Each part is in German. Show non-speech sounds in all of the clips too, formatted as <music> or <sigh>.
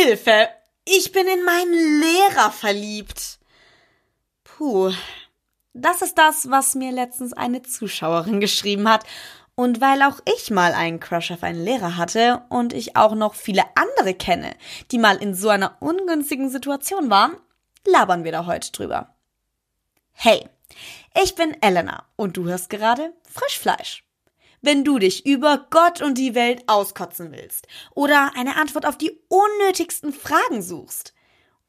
Hilfe! Ich bin in meinen Lehrer verliebt. Puh. Das ist das, was mir letztens eine Zuschauerin <laughs> geschrieben hat. Und weil auch ich mal einen Crush auf einen Lehrer hatte und ich auch noch viele andere kenne, die mal in so einer ungünstigen Situation waren, labern wir da heute drüber. Hey, ich bin Elena und du hörst gerade Frischfleisch. Wenn du dich über Gott und die Welt auskotzen willst oder eine Antwort auf die unnötigsten Fragen suchst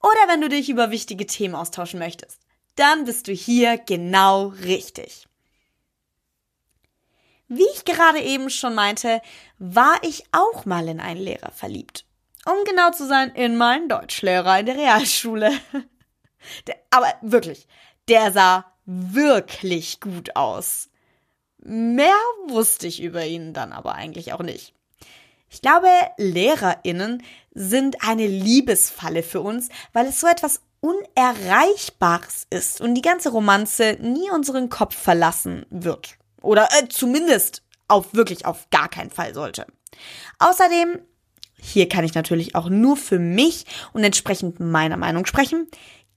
oder wenn du dich über wichtige Themen austauschen möchtest, dann bist du hier genau richtig. Wie ich gerade eben schon meinte, war ich auch mal in einen Lehrer verliebt. Um genau zu sein, in meinen Deutschlehrer in der Realschule. <laughs> Der, aber wirklich, der sah wirklich gut aus. Mehr wusste ich über ihn dann aber eigentlich auch nicht. Ich glaube, Lehrerinnen sind eine Liebesfalle für uns, weil es so etwas Unerreichbares ist und die ganze Romanze nie unseren Kopf verlassen wird. Oder äh, zumindest auf wirklich auf gar keinen Fall sollte. Außerdem, hier kann ich natürlich auch nur für mich und entsprechend meiner Meinung sprechen,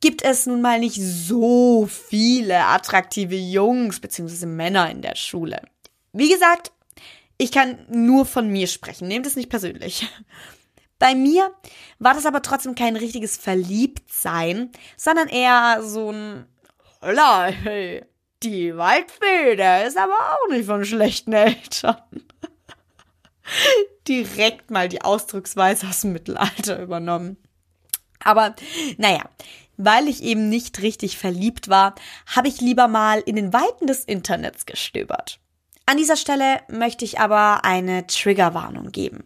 gibt es nun mal nicht so viele attraktive Jungs bzw. Männer in der Schule. Wie gesagt, ich kann nur von mir sprechen, nehmt es nicht persönlich. Bei mir war das aber trotzdem kein richtiges Verliebtsein, sondern eher so ein Holla, hey, die Waldfee, der ist aber auch nicht von schlechten Eltern. <laughs> Direkt mal die Ausdrucksweise aus dem Mittelalter übernommen. Aber naja, weil ich eben nicht richtig verliebt war, habe ich lieber mal in den Weiten des Internets gestöbert. An dieser Stelle möchte ich aber eine Triggerwarnung geben.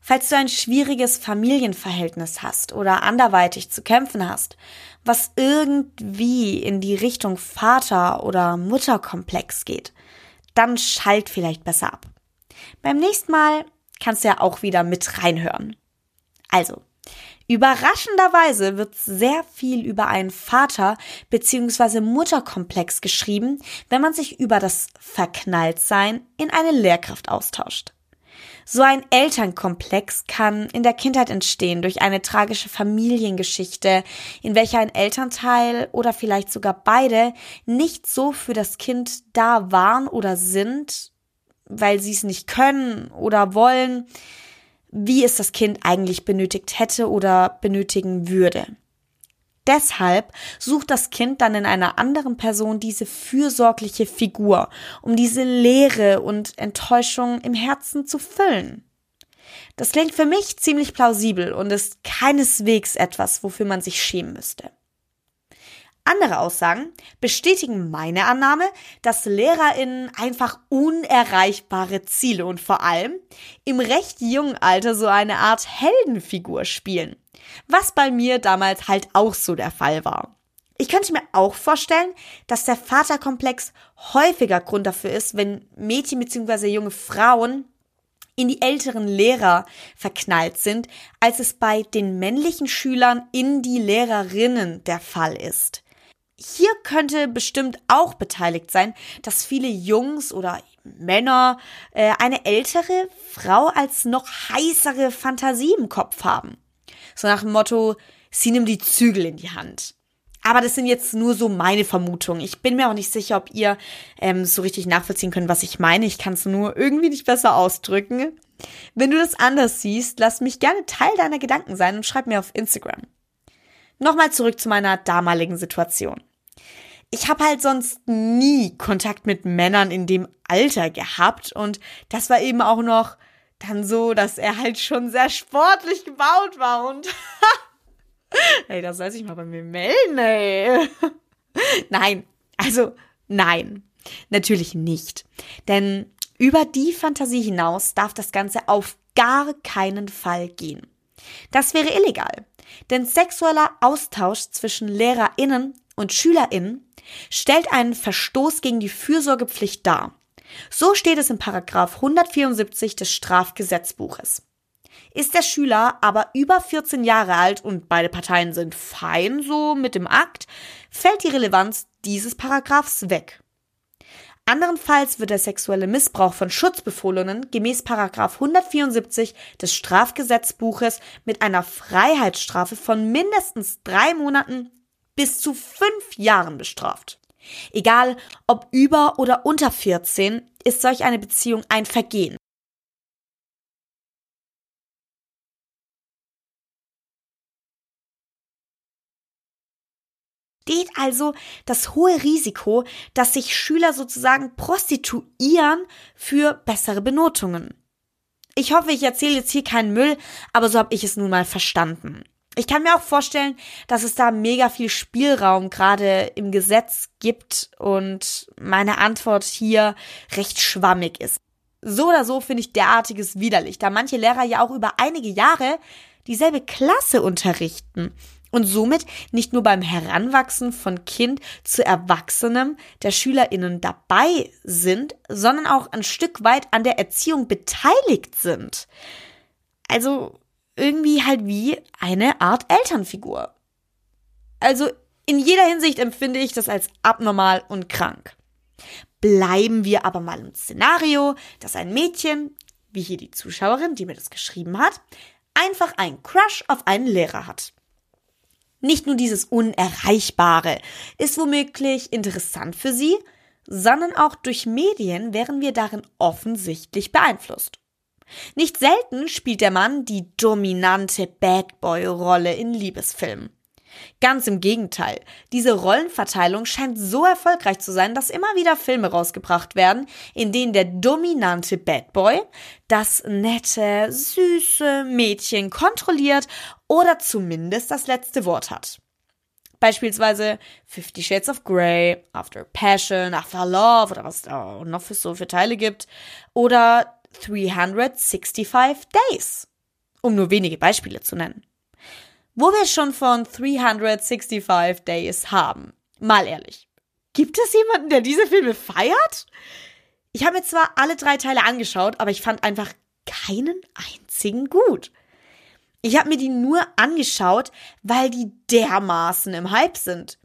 Falls du ein schwieriges Familienverhältnis hast oder anderweitig zu kämpfen hast, was irgendwie in die Richtung Vater- oder Mutterkomplex geht, dann schalt vielleicht besser ab. Beim nächsten Mal kannst du ja auch wieder mit reinhören. Also, Überraschenderweise wird sehr viel über einen Vater- bzw. Mutterkomplex geschrieben, wenn man sich über das Verknalltsein in eine Lehrkraft austauscht. So ein Elternkomplex kann in der Kindheit entstehen durch eine tragische Familiengeschichte, in welcher ein Elternteil oder vielleicht sogar beide nicht so für das Kind da waren oder sind, weil sie es nicht können oder wollen, wie es das Kind eigentlich benötigt hätte oder benötigen würde. Deshalb sucht das Kind dann in einer anderen Person diese fürsorgliche Figur, um diese Leere und Enttäuschung im Herzen zu füllen. Das klingt für mich ziemlich plausibel und ist keineswegs etwas, wofür man sich schämen müsste. Andere Aussagen bestätigen meine Annahme, dass LehrerInnen einfach unerreichbare Ziele und vor allem im recht jungen Alter so eine Art Heldenfigur spielen. Was bei mir damals halt auch so der Fall war. Ich könnte mir auch vorstellen, dass der Vaterkomplex häufiger Grund dafür ist, wenn Mädchen bzw. junge Frauen in die älteren Lehrer verknallt sind, als es bei den männlichen Schülern in die Lehrerinnen der Fall ist hier könnte bestimmt auch beteiligt sein, dass viele Jungs oder Männer äh, eine ältere Frau als noch heißere Fantasie im Kopf haben. So nach dem Motto, sie nimmt die Zügel in die Hand. Aber das sind jetzt nur so meine Vermutungen. Ich bin mir auch nicht sicher, ob ihr ähm, so richtig nachvollziehen könnt, was ich meine. Ich kann es nur irgendwie nicht besser ausdrücken. Wenn du das anders siehst, lass mich gerne Teil deiner Gedanken sein und schreib mir auf Instagram. Nochmal zurück zu meiner damaligen Situation ich habe halt sonst nie Kontakt mit Männern in dem Alter gehabt und das war eben auch noch dann so, dass er halt schon sehr sportlich gebaut war und <laughs> ey, das soll sich mal bei mir melden, ey. <laughs> nein, also nein, natürlich nicht. Denn über die Fantasie hinaus darf das Ganze auf gar keinen Fall gehen. Das wäre illegal. Denn sexueller Austausch zwischen LehrerInnen und SchülerInnen stellt einen Verstoß gegen die Fürsorgepflicht dar. So steht es in Paragraph 174 des Strafgesetzbuches. Ist der Schüler aber über 14 Jahre alt und beide Parteien sind fein so mit dem Akt, fällt die Relevanz dieses Paragraphs weg. Anderenfalls wird der sexuelle Missbrauch von Schutzbefohlenen gemäß Paragraf 174 des Strafgesetzbuches mit einer Freiheitsstrafe von mindestens drei Monaten bis zu fünf Jahren bestraft. Egal ob über oder unter 14, ist solch eine Beziehung ein Vergehen. Steht also das hohe Risiko, dass sich Schüler sozusagen prostituieren für bessere Benotungen. Ich hoffe, ich erzähle jetzt hier keinen Müll, aber so habe ich es nun mal verstanden. Ich kann mir auch vorstellen, dass es da mega viel Spielraum gerade im Gesetz gibt und meine Antwort hier recht schwammig ist. So oder so finde ich derartiges widerlich, da manche Lehrer ja auch über einige Jahre dieselbe Klasse unterrichten und somit nicht nur beim Heranwachsen von Kind zu Erwachsenem der Schülerinnen dabei sind, sondern auch ein Stück weit an der Erziehung beteiligt sind. Also irgendwie halt wie eine Art Elternfigur. Also in jeder Hinsicht empfinde ich das als abnormal und krank. Bleiben wir aber mal im Szenario, dass ein Mädchen, wie hier die Zuschauerin, die mir das geschrieben hat, einfach einen Crush auf einen Lehrer hat. Nicht nur dieses Unerreichbare ist womöglich interessant für sie, sondern auch durch Medien wären wir darin offensichtlich beeinflusst. Nicht selten spielt der Mann die dominante Bad Boy Rolle in Liebesfilmen. Ganz im Gegenteil, diese Rollenverteilung scheint so erfolgreich zu sein, dass immer wieder Filme rausgebracht werden, in denen der dominante Bad Boy das nette, süße Mädchen kontrolliert oder zumindest das letzte Wort hat. Beispielsweise Fifty Shades of Grey, After Passion, After Love oder was es da noch für so für Teile gibt. Oder 365 Days, um nur wenige Beispiele zu nennen. Wo wir schon von 365 Days haben, mal ehrlich, gibt es jemanden, der diese Filme feiert? Ich habe mir zwar alle drei Teile angeschaut, aber ich fand einfach keinen einzigen gut. Ich habe mir die nur angeschaut, weil die dermaßen im Hype sind.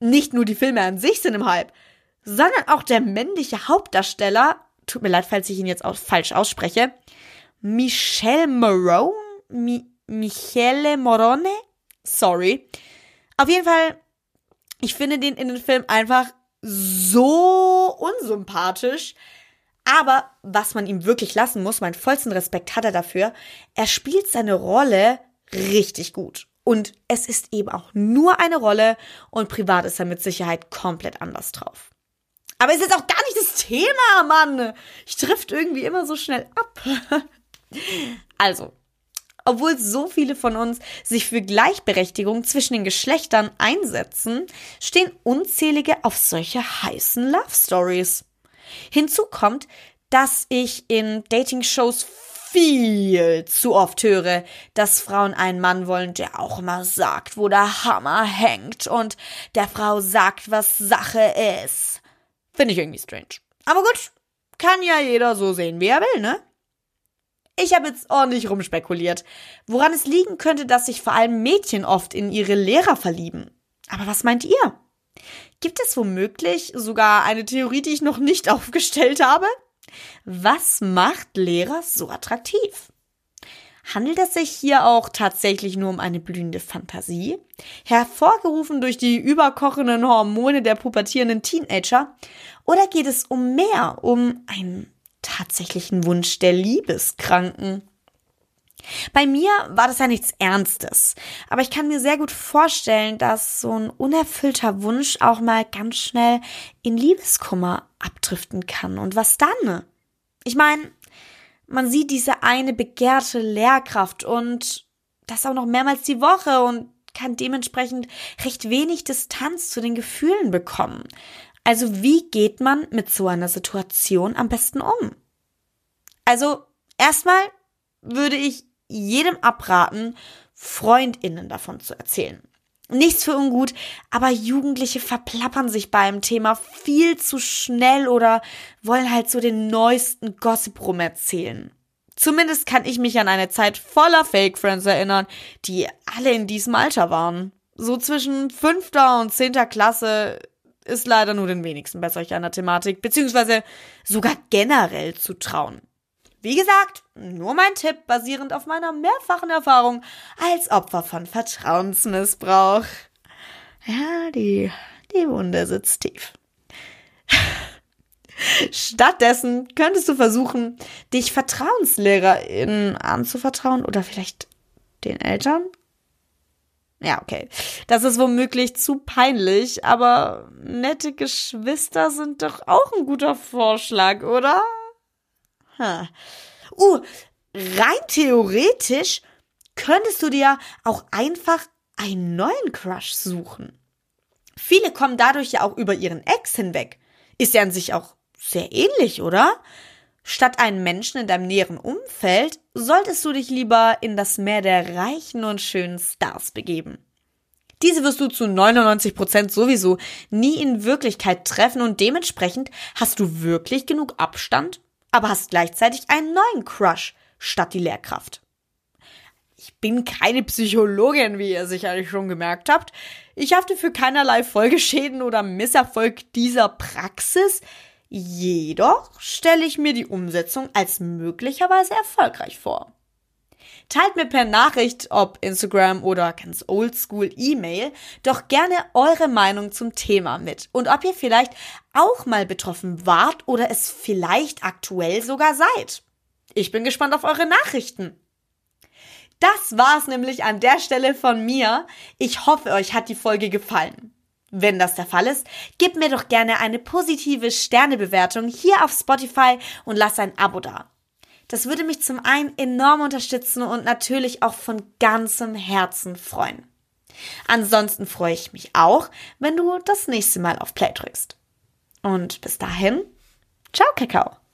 Nicht nur die Filme an sich sind im Hype, sondern auch der männliche Hauptdarsteller tut mir leid, falls ich ihn jetzt auch falsch ausspreche, Michelle Morone, Mi Michele Morone, sorry. Auf jeden Fall, ich finde den in den Film einfach so unsympathisch. Aber was man ihm wirklich lassen muss, meinen vollsten Respekt hat er dafür, er spielt seine Rolle richtig gut. Und es ist eben auch nur eine Rolle und privat ist er mit Sicherheit komplett anders drauf. Aber ist jetzt auch gar nicht das Thema, Mann. Ich trifft irgendwie immer so schnell ab. <laughs> also, obwohl so viele von uns sich für Gleichberechtigung zwischen den Geschlechtern einsetzen, stehen unzählige auf solche heißen Love Stories. Hinzu kommt, dass ich in Dating-Shows viel zu oft höre, dass Frauen einen Mann wollen, der auch immer sagt, wo der Hammer hängt und der Frau sagt, was Sache ist. Finde ich irgendwie strange. Aber gut, kann ja jeder so sehen, wie er will, ne? Ich habe jetzt ordentlich rumspekuliert, woran es liegen könnte, dass sich vor allem Mädchen oft in ihre Lehrer verlieben. Aber was meint ihr? Gibt es womöglich sogar eine Theorie, die ich noch nicht <laughs> aufgestellt habe? Was macht Lehrer so attraktiv? Handelt es sich hier auch tatsächlich nur um eine blühende Fantasie, hervorgerufen durch die überkochenden Hormone der pubertierenden Teenager? Oder geht es um mehr, um einen tatsächlichen Wunsch der Liebeskranken? Bei mir war das ja nichts Ernstes, aber ich kann mir sehr gut vorstellen, dass so ein unerfüllter Wunsch auch mal ganz schnell in Liebeskummer abdriften kann. Und was dann? Ich meine, man sieht diese eine begehrte Lehrkraft und das auch noch mehrmals die Woche und kann dementsprechend recht wenig Distanz zu den Gefühlen bekommen. Also wie geht man mit so einer Situation am besten um? Also erstmal würde ich jedem abraten, Freundinnen davon zu erzählen. Nichts für ungut, aber Jugendliche verplappern sich beim Thema viel zu schnell oder wollen halt so den neuesten Gossip rum erzählen. Zumindest kann ich mich an eine Zeit voller Fake Friends erinnern, die alle in diesem Alter waren. So zwischen fünfter und zehnter Klasse ist leider nur den wenigsten bei solch einer Thematik, beziehungsweise sogar generell zu trauen. Wie gesagt, nur mein Tipp basierend auf meiner mehrfachen Erfahrung als Opfer von Vertrauensmissbrauch. Ja, die, die Wunde sitzt tief. <laughs> Stattdessen könntest du versuchen, dich VertrauenslehrerInnen anzuvertrauen oder vielleicht den Eltern? Ja, okay. Das ist womöglich zu peinlich, aber nette Geschwister sind doch auch ein guter Vorschlag, oder? Hm. Uh, rein theoretisch könntest du dir auch einfach einen neuen Crush suchen. Viele kommen dadurch ja auch über ihren Ex hinweg. Ist ja an sich auch sehr ähnlich, oder? Statt einen Menschen in deinem näheren Umfeld solltest du dich lieber in das Meer der reichen und schönen Stars begeben. Diese wirst du zu 99 Prozent sowieso nie in Wirklichkeit treffen und dementsprechend hast du wirklich genug Abstand, aber hast gleichzeitig einen neuen Crush statt die Lehrkraft. Ich bin keine Psychologin, wie ihr sicherlich schon gemerkt habt. Ich hafte für keinerlei Folgeschäden oder Misserfolg dieser Praxis. Jedoch stelle ich mir die Umsetzung als möglicherweise erfolgreich vor. Teilt mir per Nachricht, ob Instagram oder ganz oldschool E-Mail, doch gerne eure Meinung zum Thema mit und ob ihr vielleicht auch mal betroffen wart oder es vielleicht aktuell sogar seid. Ich bin gespannt auf eure Nachrichten. Das war's nämlich an der Stelle von mir. Ich hoffe, euch hat die Folge gefallen. Wenn das der Fall ist, gib mir doch gerne eine positive Sternebewertung hier auf Spotify und lass ein Abo da. Das würde mich zum einen enorm unterstützen und natürlich auch von ganzem Herzen freuen. Ansonsten freue ich mich auch, wenn du das nächste Mal auf Play drückst. Und bis dahin, ciao Kakao.